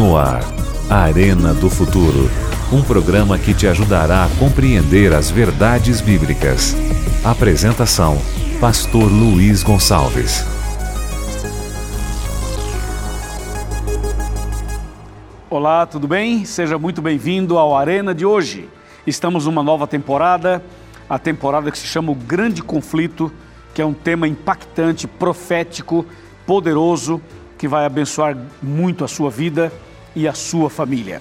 No ar, Arena do Futuro. Um programa que te ajudará a compreender as verdades bíblicas. Apresentação: Pastor Luiz Gonçalves. Olá, tudo bem? Seja muito bem-vindo ao Arena de hoje. Estamos numa nova temporada, a temporada que se chama O Grande Conflito, que é um tema impactante, profético, poderoso, que vai abençoar muito a sua vida e a sua família.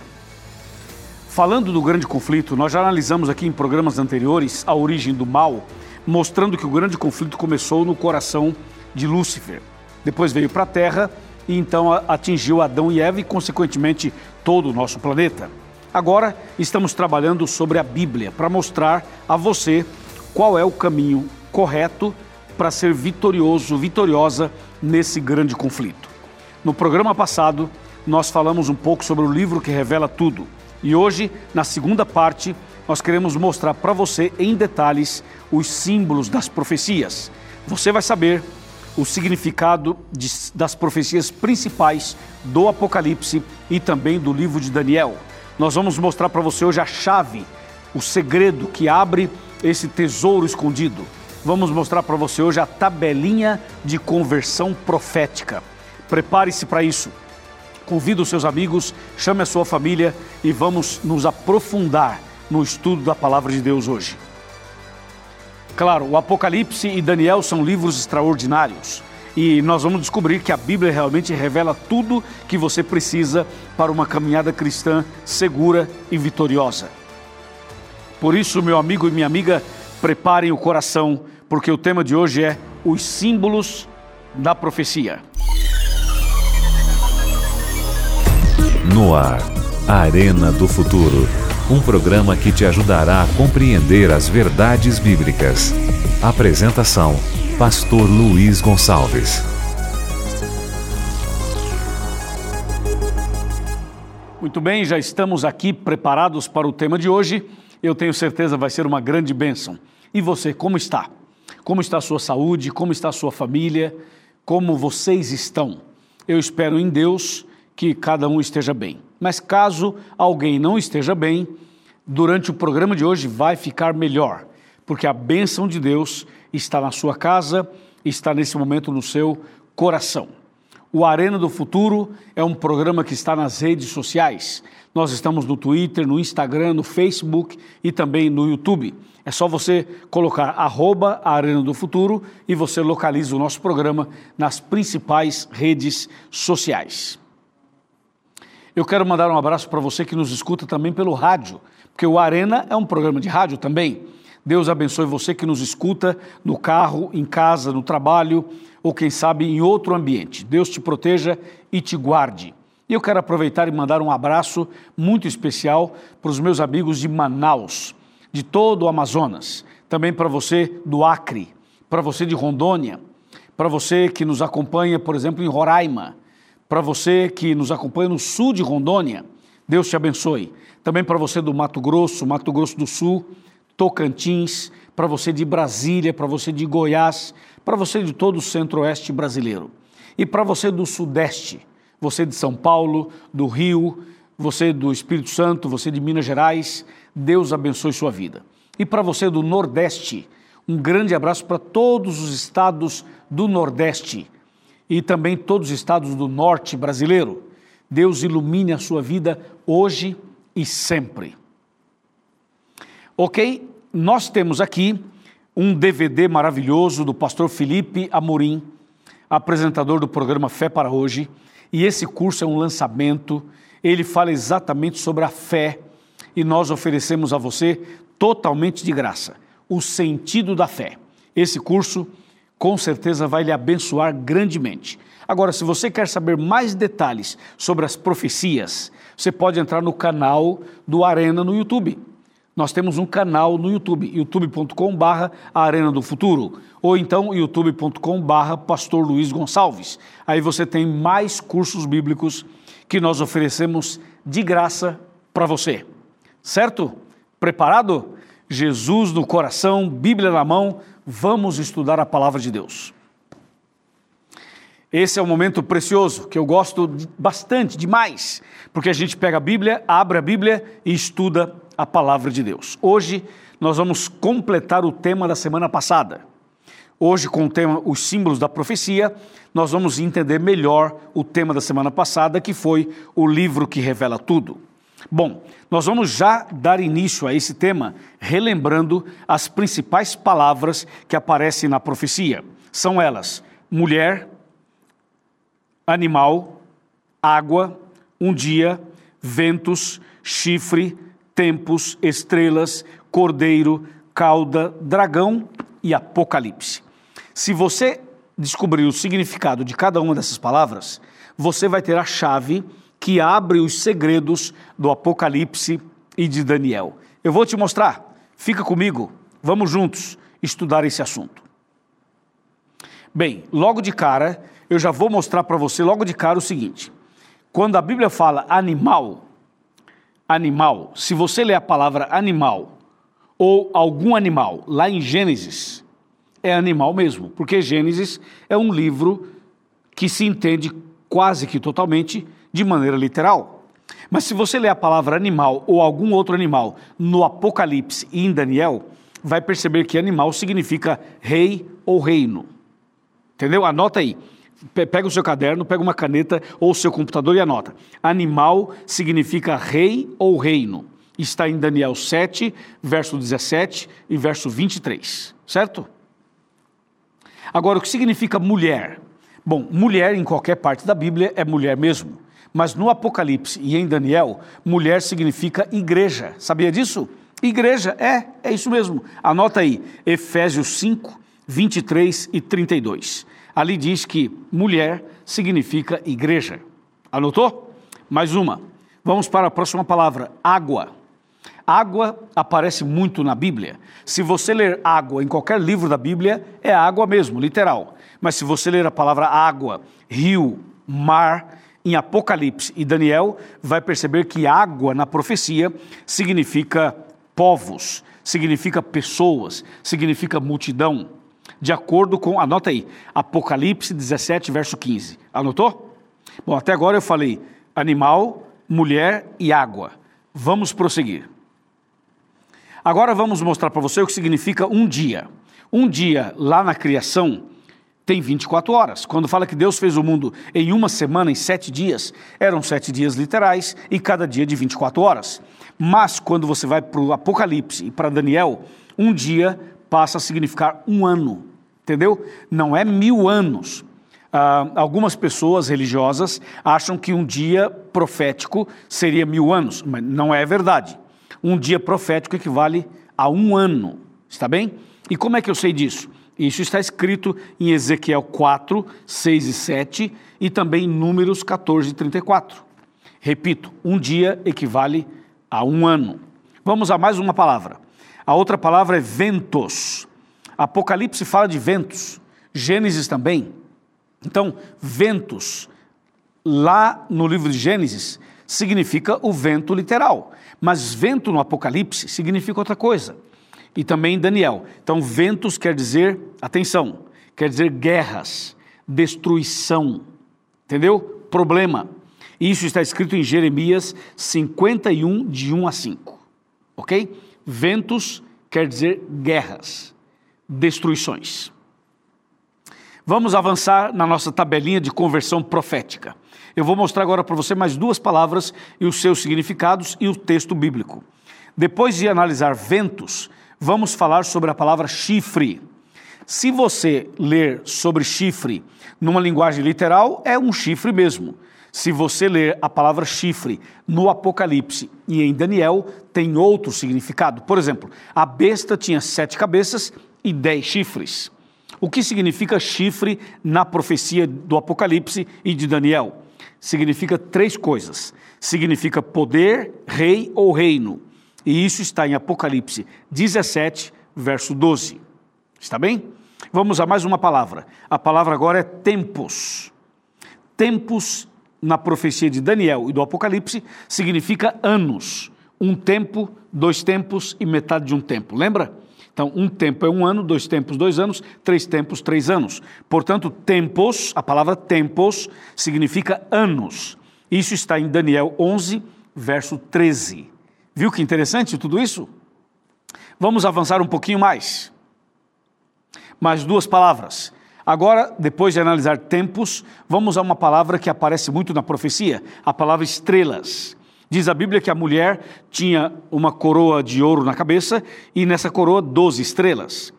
Falando do grande conflito, nós já analisamos aqui em programas anteriores a origem do mal, mostrando que o grande conflito começou no coração de Lúcifer. Depois veio para a Terra e então atingiu Adão e Eva e, consequentemente, todo o nosso planeta. Agora estamos trabalhando sobre a Bíblia para mostrar a você qual é o caminho correto para ser vitorioso, vitoriosa nesse grande conflito. No programa passado, nós falamos um pouco sobre o livro que revela tudo. E hoje, na segunda parte, nós queremos mostrar para você em detalhes os símbolos das profecias. Você vai saber o significado de, das profecias principais do Apocalipse e também do livro de Daniel. Nós vamos mostrar para você hoje a chave, o segredo que abre esse tesouro escondido. Vamos mostrar para você hoje a tabelinha de conversão profética. Prepare-se para isso. Convida os seus amigos, chame a sua família e vamos nos aprofundar no estudo da palavra de Deus hoje. Claro, o Apocalipse e Daniel são livros extraordinários e nós vamos descobrir que a Bíblia realmente revela tudo que você precisa para uma caminhada cristã segura e vitoriosa. Por isso, meu amigo e minha amiga, preparem o coração, porque o tema de hoje é os símbolos da profecia. No ar, Arena do Futuro. Um programa que te ajudará a compreender as verdades bíblicas. Apresentação: Pastor Luiz Gonçalves. Muito bem, já estamos aqui preparados para o tema de hoje. Eu tenho certeza vai ser uma grande bênção. E você, como está? Como está a sua saúde? Como está a sua família? Como vocês estão? Eu espero em Deus que cada um esteja bem. Mas caso alguém não esteja bem, durante o programa de hoje vai ficar melhor, porque a bênção de Deus está na sua casa, está nesse momento no seu coração. O Arena do Futuro é um programa que está nas redes sociais. Nós estamos no Twitter, no Instagram, no Facebook e também no YouTube. É só você colocar arroba Arena do Futuro e você localiza o nosso programa nas principais redes sociais. Eu quero mandar um abraço para você que nos escuta também pelo rádio, porque o Arena é um programa de rádio também. Deus abençoe você que nos escuta no carro, em casa, no trabalho ou quem sabe em outro ambiente. Deus te proteja e te guarde. E eu quero aproveitar e mandar um abraço muito especial para os meus amigos de Manaus, de todo o Amazonas, também para você do Acre, para você de Rondônia, para você que nos acompanha, por exemplo, em Roraima para você que nos acompanha no sul de Rondônia, Deus te abençoe. Também para você do Mato Grosso, Mato Grosso do Sul, Tocantins, para você de Brasília, para você de Goiás, para você de todo o centro-oeste brasileiro. E para você do Sudeste, você de São Paulo, do Rio, você do Espírito Santo, você de Minas Gerais, Deus abençoe sua vida. E para você do Nordeste, um grande abraço para todos os estados do Nordeste e também todos os estados do norte brasileiro. Deus ilumine a sua vida hoje e sempre. Ok? Nós temos aqui um DVD maravilhoso do pastor Felipe Amorim, apresentador do programa Fé para Hoje, e esse curso é um lançamento. Ele fala exatamente sobre a fé e nós oferecemos a você totalmente de graça o sentido da fé. Esse curso com certeza vai lhe abençoar grandemente. Agora, se você quer saber mais detalhes sobre as profecias, você pode entrar no canal do Arena no YouTube. Nós temos um canal no YouTube, youtube.com/barra Arena do Futuro, ou então youtube.com/barra Pastor Luiz Gonçalves. Aí você tem mais cursos bíblicos que nós oferecemos de graça para você. Certo? Preparado? Jesus no coração, Bíblia na mão, vamos estudar a palavra de Deus. Esse é um momento precioso que eu gosto bastante, demais, porque a gente pega a Bíblia, abre a Bíblia e estuda a palavra de Deus. Hoje nós vamos completar o tema da semana passada. Hoje, com o tema Os Símbolos da Profecia, nós vamos entender melhor o tema da semana passada, que foi o livro que revela tudo. Bom, nós vamos já dar início a esse tema relembrando as principais palavras que aparecem na profecia. São elas: mulher, animal, água, um dia, ventos, chifre, tempos, estrelas, cordeiro, cauda, dragão e apocalipse. Se você descobrir o significado de cada uma dessas palavras, você vai ter a chave que abre os segredos do Apocalipse e de Daniel. Eu vou te mostrar. Fica comigo. Vamos juntos estudar esse assunto. Bem, logo de cara, eu já vou mostrar para você logo de cara o seguinte: quando a Bíblia fala animal, animal, se você ler a palavra animal ou algum animal lá em Gênesis, é animal mesmo, porque Gênesis é um livro que se entende quase que totalmente de maneira literal. Mas se você ler a palavra animal ou algum outro animal no Apocalipse e em Daniel, vai perceber que animal significa rei ou reino. Entendeu? Anota aí. Pega o seu caderno, pega uma caneta ou o seu computador e anota. Animal significa rei ou reino. Está em Daniel 7, verso 17 e verso 23, certo? Agora, o que significa mulher? Bom, mulher em qualquer parte da Bíblia é mulher mesmo. Mas no Apocalipse e em Daniel, mulher significa igreja. Sabia disso? Igreja, é, é isso mesmo. Anota aí, Efésios 5, 23 e 32. Ali diz que mulher significa igreja. Anotou? Mais uma. Vamos para a próxima palavra: água. Água aparece muito na Bíblia. Se você ler água em qualquer livro da Bíblia, é água mesmo, literal. Mas se você ler a palavra água, rio, mar, em Apocalipse e Daniel, vai perceber que água na profecia significa povos, significa pessoas, significa multidão de acordo com, anota aí, Apocalipse 17, verso 15. Anotou? Bom, até agora eu falei animal, mulher e água. Vamos prosseguir. Agora vamos mostrar para você o que significa um dia. Um dia lá na criação tem 24 horas. Quando fala que Deus fez o mundo em uma semana, em sete dias, eram sete dias literais e cada dia de 24 horas. Mas quando você vai para o Apocalipse e para Daniel, um dia passa a significar um ano, entendeu? Não é mil anos. Ah, algumas pessoas religiosas acham que um dia profético seria mil anos, mas não é verdade. Um dia profético equivale a um ano, está bem? E como é que eu sei disso? Isso está escrito em Ezequiel 4, 6 e 7 e também em Números 14 e 34. Repito, um dia equivale a um ano. Vamos a mais uma palavra. A outra palavra é ventos. Apocalipse fala de ventos, Gênesis também. Então, ventos, lá no livro de Gênesis, significa o vento literal, mas vento no Apocalipse significa outra coisa. E também Daniel. Então, ventos quer dizer, atenção, quer dizer guerras, destruição, entendeu? Problema. Isso está escrito em Jeremias 51, de 1 a 5. Ok? Ventos quer dizer guerras, destruições. Vamos avançar na nossa tabelinha de conversão profética. Eu vou mostrar agora para você mais duas palavras e os seus significados e o texto bíblico. Depois de analisar ventos, vamos falar sobre a palavra chifre. Se você ler sobre chifre numa linguagem literal, é um chifre mesmo. Se você ler a palavra chifre no Apocalipse e em Daniel, tem outro significado. Por exemplo, a besta tinha sete cabeças e dez chifres. O que significa chifre na profecia do Apocalipse e de Daniel? Significa três coisas. Significa poder, rei ou reino. E isso está em Apocalipse 17, verso 12. Está bem? Vamos a mais uma palavra. A palavra agora é tempos. Tempos na profecia de Daniel e do Apocalipse significa anos. Um tempo, dois tempos e metade de um tempo. Lembra? Então, um tempo é um ano, dois tempos, dois anos, três tempos, três anos. Portanto, tempos, a palavra tempos significa anos. Isso está em Daniel 11, verso 13. Viu que interessante tudo isso? Vamos avançar um pouquinho mais. Mais duas palavras. Agora, depois de analisar tempos, vamos a uma palavra que aparece muito na profecia, a palavra estrelas. Diz a Bíblia que a mulher tinha uma coroa de ouro na cabeça e nessa coroa doze estrelas.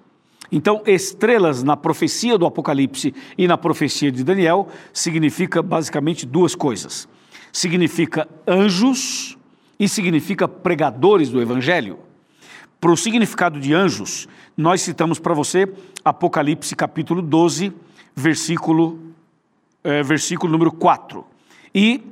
Então, estrelas na profecia do Apocalipse e na profecia de Daniel significa basicamente duas coisas. Significa anjos e significa pregadores do evangelho. Para o significado de anjos, nós citamos para você Apocalipse capítulo 12, versículo, é, versículo número 4. E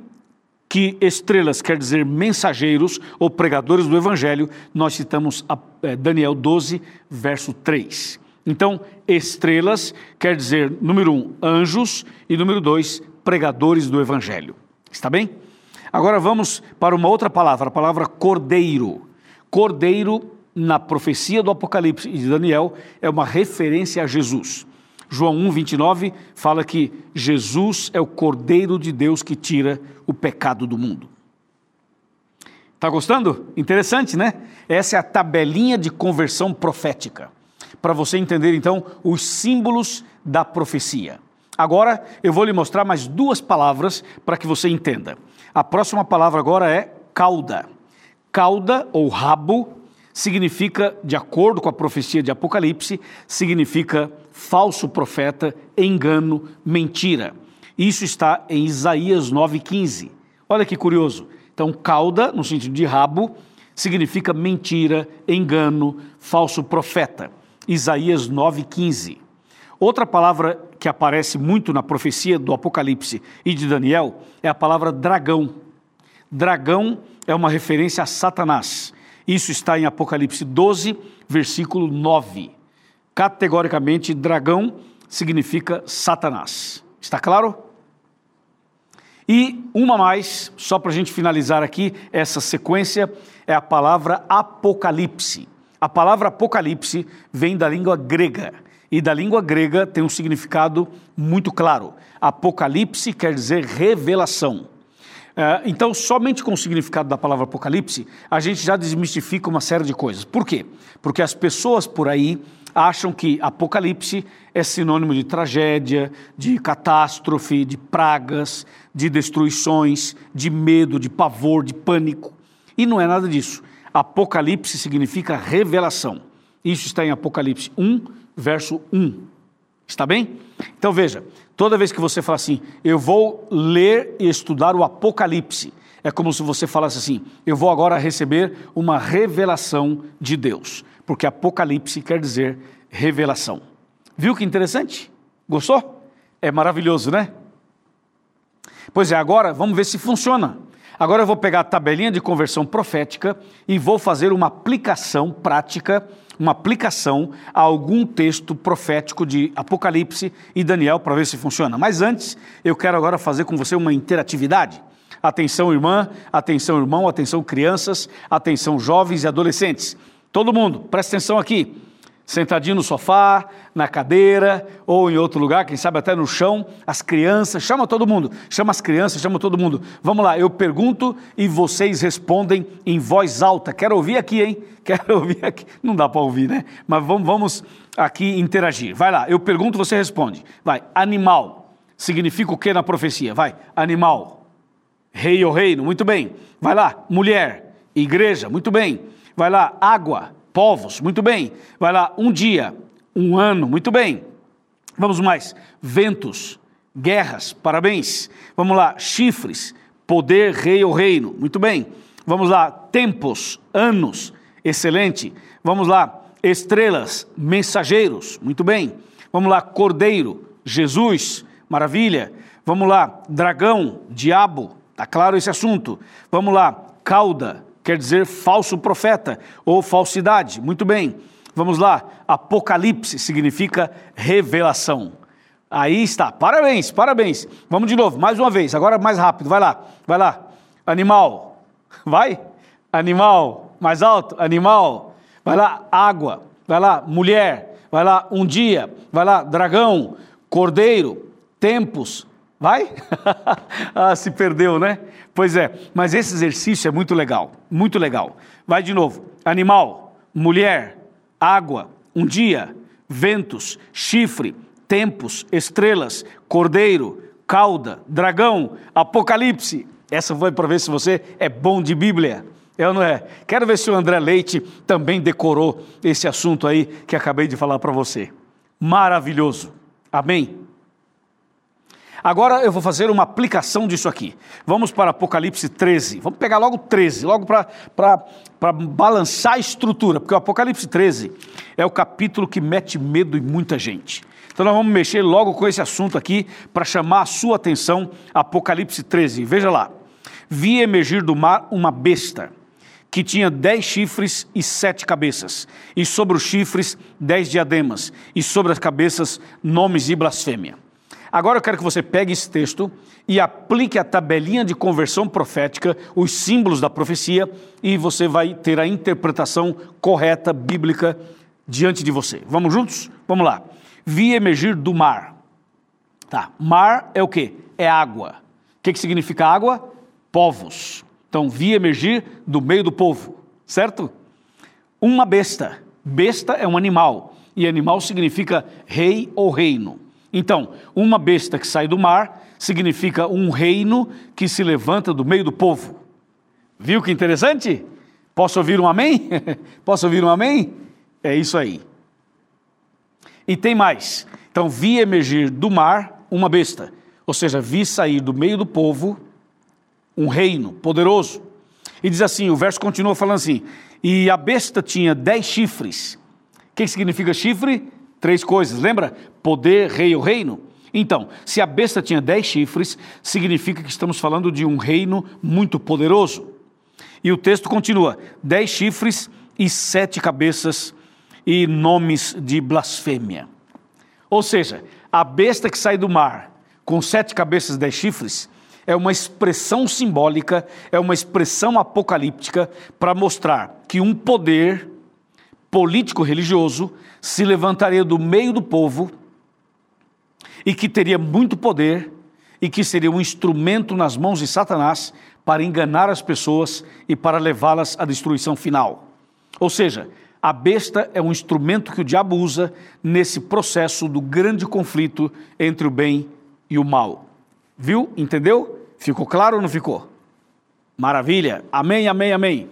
que estrelas quer dizer mensageiros ou pregadores do Evangelho, nós citamos a, é, Daniel 12, verso 3. Então, estrelas quer dizer, número um, anjos, e número dois, pregadores do Evangelho. Está bem? Agora vamos para uma outra palavra, a palavra cordeiro. Cordeiro, na profecia do Apocalipse e de Daniel, é uma referência a Jesus. João 1, 29 fala que Jesus é o Cordeiro de Deus que tira o pecado do mundo. Está gostando? Interessante, né? Essa é a tabelinha de conversão profética. Para você entender, então, os símbolos da profecia. Agora, eu vou lhe mostrar mais duas palavras para que você entenda. A próxima palavra agora é cauda. Cauda ou rabo significa, de acordo com a profecia de Apocalipse, significa falso profeta, engano, mentira. Isso está em Isaías 9,15. Olha que curioso. Então, cauda, no sentido de rabo, significa mentira, engano, falso profeta. Isaías 9,15. Outra palavra que aparece muito na profecia do Apocalipse e de Daniel é a palavra dragão. Dragão é uma referência a Satanás. Isso está em Apocalipse 12, versículo 9. Categoricamente, dragão significa Satanás. Está claro? E uma mais, só para a gente finalizar aqui essa sequência, é a palavra Apocalipse. A palavra Apocalipse vem da língua grega. E da língua grega tem um significado muito claro. Apocalipse quer dizer revelação. É, então, somente com o significado da palavra Apocalipse, a gente já desmistifica uma série de coisas. Por quê? Porque as pessoas por aí acham que Apocalipse é sinônimo de tragédia, de catástrofe, de pragas, de destruições, de medo, de pavor, de pânico. E não é nada disso. Apocalipse significa revelação. Isso está em Apocalipse 1, verso 1. Está bem? Então veja, toda vez que você fala assim, eu vou ler e estudar o Apocalipse, é como se você falasse assim, eu vou agora receber uma revelação de Deus, porque Apocalipse quer dizer revelação. Viu que interessante? Gostou? É maravilhoso, né? Pois é, agora vamos ver se funciona. Agora eu vou pegar a tabelinha de conversão profética e vou fazer uma aplicação prática uma aplicação a algum texto profético de Apocalipse e Daniel para ver se funciona. Mas antes, eu quero agora fazer com você uma interatividade. Atenção, irmã, atenção, irmão, atenção, crianças, atenção, jovens e adolescentes. Todo mundo, presta atenção aqui sentadinho no sofá, na cadeira ou em outro lugar, quem sabe até no chão, as crianças, chama todo mundo, chama as crianças, chama todo mundo. Vamos lá, eu pergunto e vocês respondem em voz alta. Quero ouvir aqui, hein? Quero ouvir aqui. Não dá para ouvir, né? Mas vamos, vamos aqui interagir. Vai lá, eu pergunto, você responde. Vai, animal. Significa o que na profecia? Vai, animal. Rei ou reino, muito bem. Vai lá, mulher, igreja, muito bem. Vai lá, água, povos, muito bem. Vai lá, um dia, um ano, muito bem. Vamos mais, ventos, guerras, parabéns. Vamos lá, chifres, poder, rei ou reino, muito bem. Vamos lá, tempos, anos, excelente. Vamos lá, estrelas, mensageiros, muito bem. Vamos lá, cordeiro, Jesus, maravilha. Vamos lá, dragão, diabo, tá claro esse assunto. Vamos lá, cauda, quer dizer falso profeta ou falsidade. Muito bem, vamos lá. Apocalipse significa revelação. Aí está, parabéns, parabéns. Vamos de novo, mais uma vez, agora mais rápido, vai lá, vai lá. Animal, vai? Animal, mais alto, animal. Vai lá, água. vai lá, mulher, vai lá, um dia, vai lá, dragão, cordeiro, tempos, vai? ah, se perdeu, né? Pois é, mas esse exercício é muito legal, muito legal. Vai de novo: animal, mulher, água, um dia, ventos, chifre, tempos, estrelas, cordeiro, cauda, dragão, apocalipse. Essa foi para ver se você é bom de Bíblia. É ou não é? Quero ver se o André Leite também decorou esse assunto aí que acabei de falar para você. Maravilhoso. Amém? Agora eu vou fazer uma aplicação disso aqui. Vamos para Apocalipse 13. Vamos pegar logo 13, logo para balançar a estrutura, porque o Apocalipse 13 é o capítulo que mete medo em muita gente. Então nós vamos mexer logo com esse assunto aqui para chamar a sua atenção. Apocalipse 13. Veja lá. Vi emergir do mar uma besta que tinha dez chifres e sete cabeças, e sobre os chifres dez diademas, e sobre as cabeças nomes e blasfêmia. Agora eu quero que você pegue esse texto e aplique a tabelinha de conversão profética, os símbolos da profecia, e você vai ter a interpretação correta, bíblica, diante de você. Vamos juntos? Vamos lá. Vi emergir do mar. Tá, mar é o que? É água. O que, que significa água? Povos. Então, vi emergir do meio do povo, certo? Uma besta. Besta é um animal, e animal significa rei ou reino. Então, uma besta que sai do mar significa um reino que se levanta do meio do povo. Viu que interessante? Posso ouvir um amém? Posso ouvir um amém? É isso aí. E tem mais. Então, vi emergir do mar uma besta, ou seja, vi sair do meio do povo um reino poderoso. E diz assim: o verso continua falando assim: e a besta tinha dez chifres. O que significa chifre? Três coisas, lembra? Poder, rei ou reino. Então, se a besta tinha dez chifres, significa que estamos falando de um reino muito poderoso. E o texto continua: dez chifres e sete cabeças e nomes de blasfêmia. Ou seja, a besta que sai do mar com sete cabeças e dez chifres é uma expressão simbólica, é uma expressão apocalíptica para mostrar que um poder político-religioso se levantaria do meio do povo e que teria muito poder e que seria um instrumento nas mãos de Satanás para enganar as pessoas e para levá-las à destruição final. Ou seja, a besta é um instrumento que o diabo usa nesse processo do grande conflito entre o bem e o mal. Viu? Entendeu? Ficou claro ou não ficou? Maravilha. Amém, amém, amém.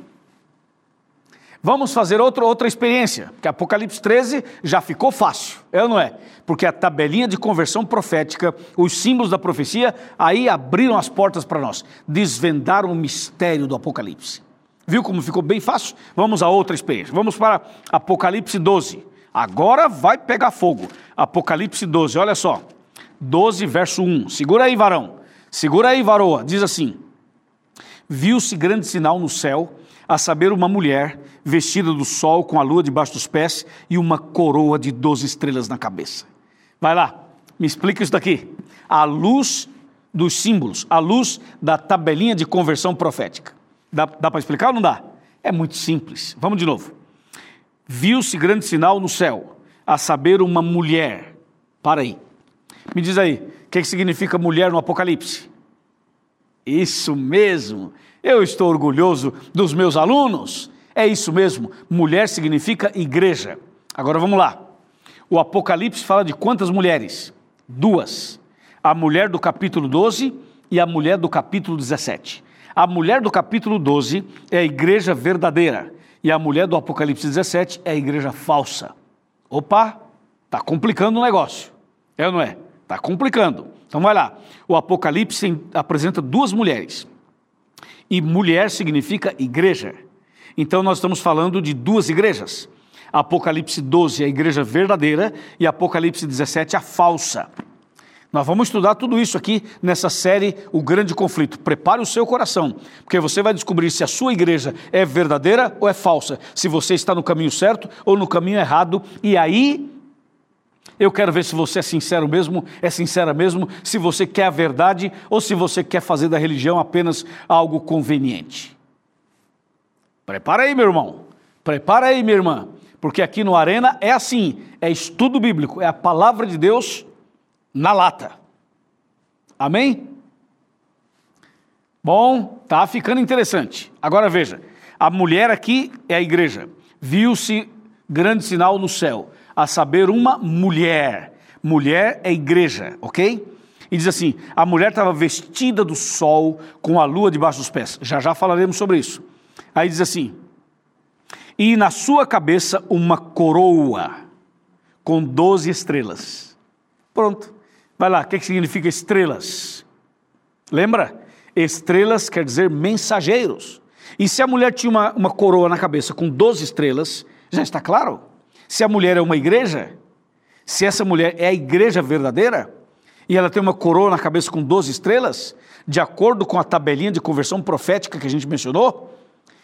Vamos fazer outro, outra experiência, que Apocalipse 13 já ficou fácil, é ou não é? Porque a tabelinha de conversão profética, os símbolos da profecia, aí abriram as portas para nós, desvendaram o mistério do Apocalipse. Viu como ficou bem fácil? Vamos a outra experiência. Vamos para Apocalipse 12. Agora vai pegar fogo. Apocalipse 12, olha só. 12, verso 1. Segura aí, varão. Segura aí, varoa. Diz assim: Viu-se grande sinal no céu a saber, uma mulher vestida do sol, com a lua debaixo dos pés e uma coroa de doze estrelas na cabeça. Vai lá, me explica isso daqui. A luz dos símbolos, a luz da tabelinha de conversão profética. Dá, dá para explicar ou não dá? É muito simples. Vamos de novo. Viu-se grande sinal no céu, a saber, uma mulher. Para aí. Me diz aí, o que, que significa mulher no Apocalipse? Isso mesmo. Eu estou orgulhoso dos meus alunos. É isso mesmo. Mulher significa igreja. Agora vamos lá. O Apocalipse fala de quantas mulheres? Duas. A mulher do capítulo 12 e a mulher do capítulo 17. A mulher do capítulo 12 é a igreja verdadeira e a mulher do Apocalipse 17 é a igreja falsa. Opa, tá complicando o negócio. É ou não é? Tá complicando. Então vai lá. O Apocalipse apresenta duas mulheres. E mulher significa igreja. Então nós estamos falando de duas igrejas. Apocalipse 12, a igreja verdadeira, e Apocalipse 17, a falsa. Nós vamos estudar tudo isso aqui nessa série O Grande Conflito. Prepare o seu coração, porque você vai descobrir se a sua igreja é verdadeira ou é falsa, se você está no caminho certo ou no caminho errado, e aí eu quero ver se você é sincero mesmo, é sincera mesmo, se você quer a verdade ou se você quer fazer da religião apenas algo conveniente. Prepara aí, meu irmão. Prepara aí, minha irmã. Porque aqui no Arena é assim: é estudo bíblico, é a palavra de Deus na lata. Amém? Bom, tá ficando interessante. Agora veja: a mulher aqui é a igreja. Viu-se grande sinal no céu, a saber, uma mulher. Mulher é igreja, ok? E diz assim: a mulher estava vestida do sol, com a lua debaixo dos pés. Já já falaremos sobre isso. Aí diz assim: e na sua cabeça uma coroa com doze estrelas. Pronto. Vai lá, o que significa estrelas? Lembra? Estrelas quer dizer mensageiros. E se a mulher tinha uma, uma coroa na cabeça com doze estrelas, já está claro? Se a mulher é uma igreja, se essa mulher é a igreja verdadeira, e ela tem uma coroa na cabeça com 12 estrelas, de acordo com a tabelinha de conversão profética que a gente mencionou,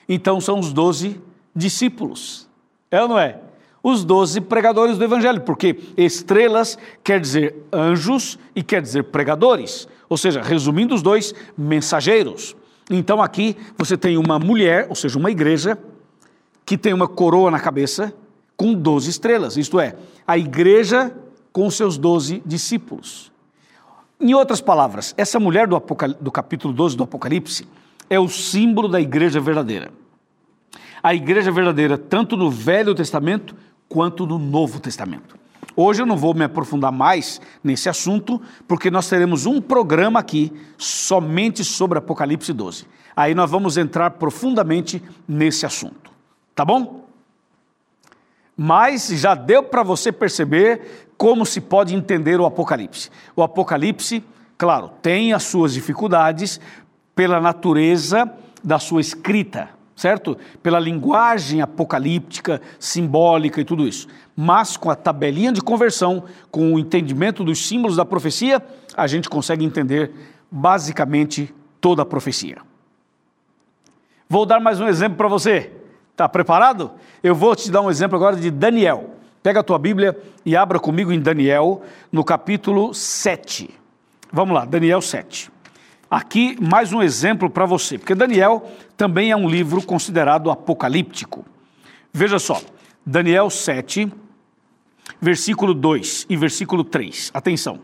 então são os 12 discípulos. É ou não é? Os 12 pregadores do evangelho, porque estrelas quer dizer anjos e quer dizer pregadores, ou seja, resumindo os dois, mensageiros. Então aqui você tem uma mulher, ou seja, uma igreja, que tem uma coroa na cabeça com 12 estrelas, isto é, a igreja com seus 12 discípulos. Em outras palavras, essa mulher do, do capítulo 12 do Apocalipse é o símbolo da igreja verdadeira. A igreja verdadeira, tanto no Velho Testamento quanto no Novo Testamento. Hoje eu não vou me aprofundar mais nesse assunto, porque nós teremos um programa aqui somente sobre Apocalipse 12. Aí nós vamos entrar profundamente nesse assunto. Tá bom? Mas já deu para você perceber como se pode entender o Apocalipse. O Apocalipse, claro, tem as suas dificuldades pela natureza da sua escrita, certo? Pela linguagem apocalíptica, simbólica e tudo isso. Mas com a tabelinha de conversão, com o entendimento dos símbolos da profecia, a gente consegue entender basicamente toda a profecia. Vou dar mais um exemplo para você. Está preparado? Eu vou te dar um exemplo agora de Daniel. Pega a tua Bíblia e abra comigo em Daniel, no capítulo 7. Vamos lá, Daniel 7. Aqui mais um exemplo para você, porque Daniel também é um livro considerado apocalíptico. Veja só, Daniel 7, versículo 2 e versículo 3. Atenção.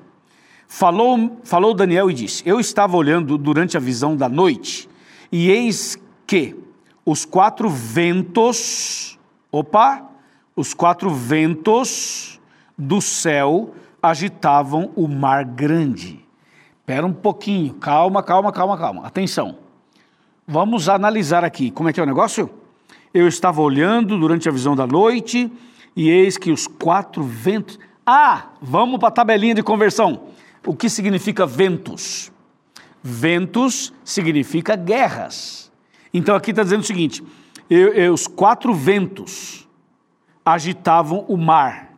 Falou, falou Daniel e disse: Eu estava olhando durante a visão da noite, e eis que os quatro ventos, opa, os quatro ventos do céu agitavam o mar grande. Espera um pouquinho, calma, calma, calma, calma. Atenção. Vamos analisar aqui. Como é que é o negócio? Eu estava olhando durante a visão da noite e eis que os quatro ventos. Ah, vamos para a tabelinha de conversão. O que significa ventos? Ventos significa guerras. Então aqui está dizendo o seguinte: eu, eu, os quatro ventos agitavam o mar.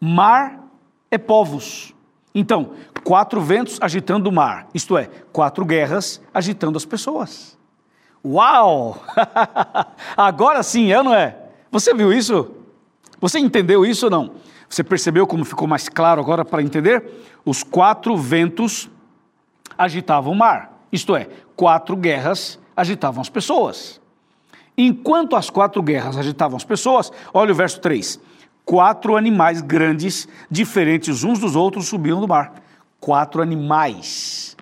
Mar é povos. Então, quatro ventos agitando o mar, isto é, quatro guerras agitando as pessoas. Uau! Agora sim, é não é? Você viu isso? Você entendeu isso ou não? Você percebeu como ficou mais claro agora para entender? Os quatro ventos agitavam o mar, isto é, quatro guerras agitavam as pessoas. Enquanto as quatro guerras agitavam as pessoas, olha o verso 3: quatro animais grandes, diferentes uns dos outros, subiam do mar. Quatro animais.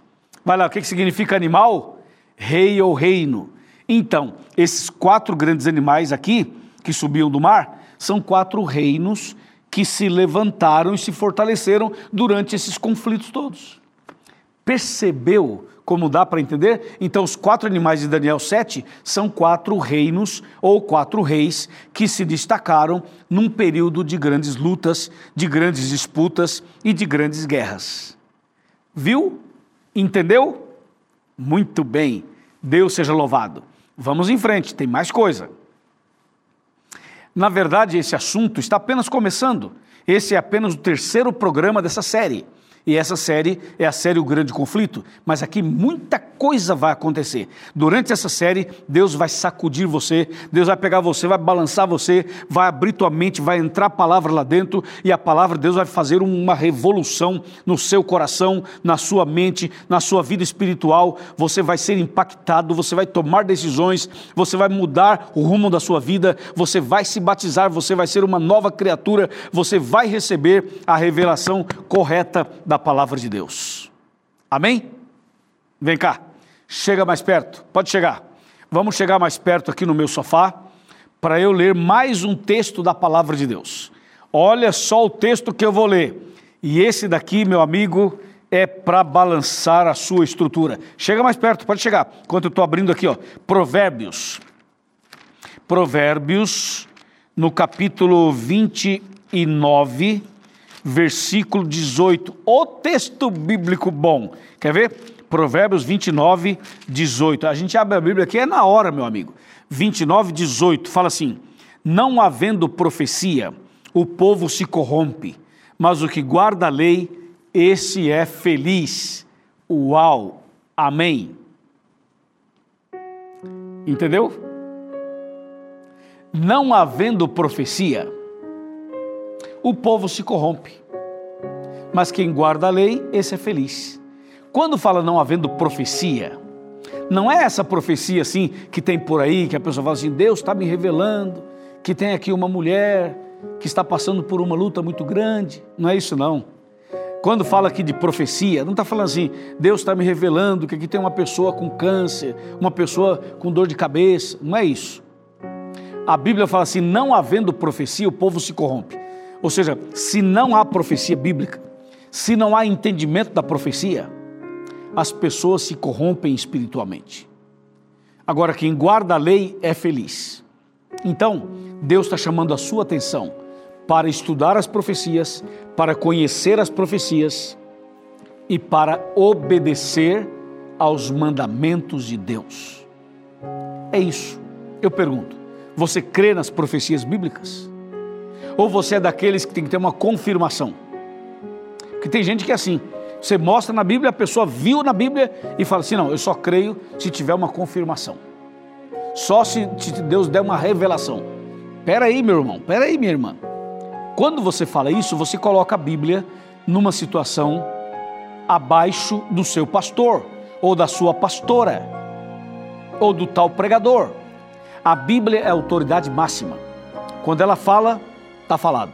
Vai lá, o que significa animal? Rei ou reino. Então, esses quatro grandes animais aqui, que subiam do mar, são quatro reinos que se levantaram e se fortaleceram durante esses conflitos todos. Percebeu como dá para entender? Então, os quatro animais de Daniel 7 são quatro reinos ou quatro reis que se destacaram num período de grandes lutas, de grandes disputas e de grandes guerras. Viu? Entendeu? Muito bem. Deus seja louvado. Vamos em frente, tem mais coisa. Na verdade, esse assunto está apenas começando. Esse é apenas o terceiro programa dessa série. E essa série é a série O Grande Conflito, mas aqui muita coisa vai acontecer. Durante essa série, Deus vai sacudir você, Deus vai pegar você, vai balançar você, vai abrir tua mente, vai entrar a palavra lá dentro e a palavra de Deus vai fazer uma revolução no seu coração, na sua mente, na sua vida espiritual. Você vai ser impactado, você vai tomar decisões, você vai mudar o rumo da sua vida, você vai se batizar, você vai ser uma nova criatura, você vai receber a revelação correta da palavra de Deus. Amém? Vem cá, chega mais perto, pode chegar. Vamos chegar mais perto aqui no meu sofá para eu ler mais um texto da palavra de Deus. Olha só o texto que eu vou ler. E esse daqui, meu amigo, é para balançar a sua estrutura. Chega mais perto, pode chegar. Enquanto eu estou abrindo aqui, ó. Provérbios. Provérbios, no capítulo 29, versículo 18. O texto bíblico bom. Quer ver? Provérbios 29, 18. A gente abre a Bíblia aqui, é na hora, meu amigo. 29, 18. Fala assim: Não havendo profecia, o povo se corrompe, mas o que guarda a lei, esse é feliz. Uau! Amém. Entendeu? Não havendo profecia, o povo se corrompe. Mas quem guarda a lei, esse é feliz. Quando fala não havendo profecia, não é essa profecia assim que tem por aí, que a pessoa fala assim: Deus está me revelando que tem aqui uma mulher que está passando por uma luta muito grande. Não é isso, não. Quando fala aqui de profecia, não está falando assim, Deus está me revelando que aqui tem uma pessoa com câncer, uma pessoa com dor de cabeça. Não é isso. A Bíblia fala assim: não havendo profecia, o povo se corrompe. Ou seja, se não há profecia bíblica, se não há entendimento da profecia, as pessoas se corrompem espiritualmente. Agora, quem guarda a lei é feliz. Então, Deus está chamando a sua atenção para estudar as profecias, para conhecer as profecias e para obedecer aos mandamentos de Deus. É isso. Eu pergunto: você crê nas profecias bíblicas? Ou você é daqueles que tem que ter uma confirmação? Porque tem gente que é assim, você mostra na Bíblia, a pessoa viu na Bíblia e fala assim: não, eu só creio se tiver uma confirmação. Só se Deus der uma revelação. Pera aí, meu irmão, pera aí, minha irmã. Quando você fala isso, você coloca a Bíblia numa situação abaixo do seu pastor, ou da sua pastora, ou do tal pregador. A Bíblia é a autoridade máxima. Quando ela fala, está falado.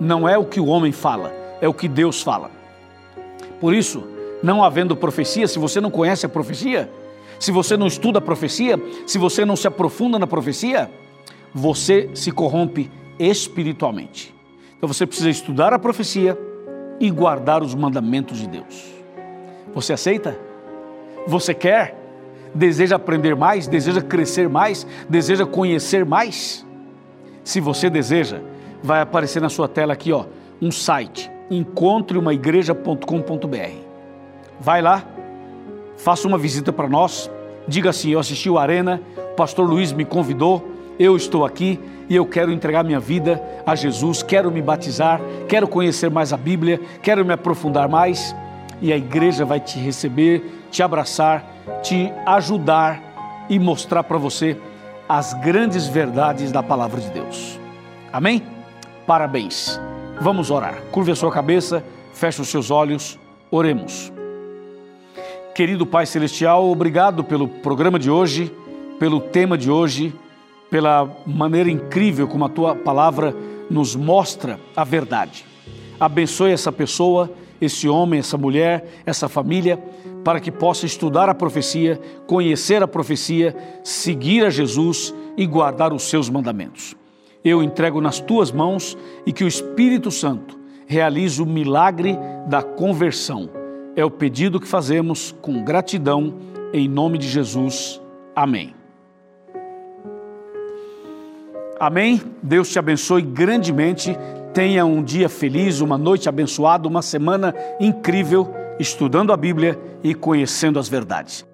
Não é o que o homem fala, é o que Deus fala. Por isso, não havendo profecia, se você não conhece a profecia, se você não estuda a profecia, se você não se aprofunda na profecia, você se corrompe espiritualmente. Então você precisa estudar a profecia e guardar os mandamentos de Deus. Você aceita? Você quer? Deseja aprender mais? Deseja crescer mais? Deseja conhecer mais? Se você deseja, vai aparecer na sua tela aqui, ó, um site, encontreumaigreja.com.br. Vai lá, faça uma visita para nós, diga assim: eu assisti o Arena, o pastor Luiz me convidou, eu estou aqui e eu quero entregar minha vida a Jesus, quero me batizar, quero conhecer mais a Bíblia, quero me aprofundar mais. E a igreja vai te receber, te abraçar, te ajudar e mostrar para você as grandes verdades da palavra de Deus. Amém? Parabéns. Vamos orar. Curve a sua cabeça, feche os seus olhos, oremos. Querido Pai Celestial, obrigado pelo programa de hoje, pelo tema de hoje, pela maneira incrível como a tua palavra nos mostra a verdade. Abençoe essa pessoa, esse homem, essa mulher, essa família, para que possa estudar a profecia, conhecer a profecia, seguir a Jesus e guardar os seus mandamentos eu entrego nas tuas mãos e que o Espírito Santo realize o milagre da conversão. É o pedido que fazemos com gratidão, em nome de Jesus. Amém. Amém. Deus te abençoe grandemente. Tenha um dia feliz, uma noite abençoada, uma semana incrível, estudando a Bíblia e conhecendo as verdades.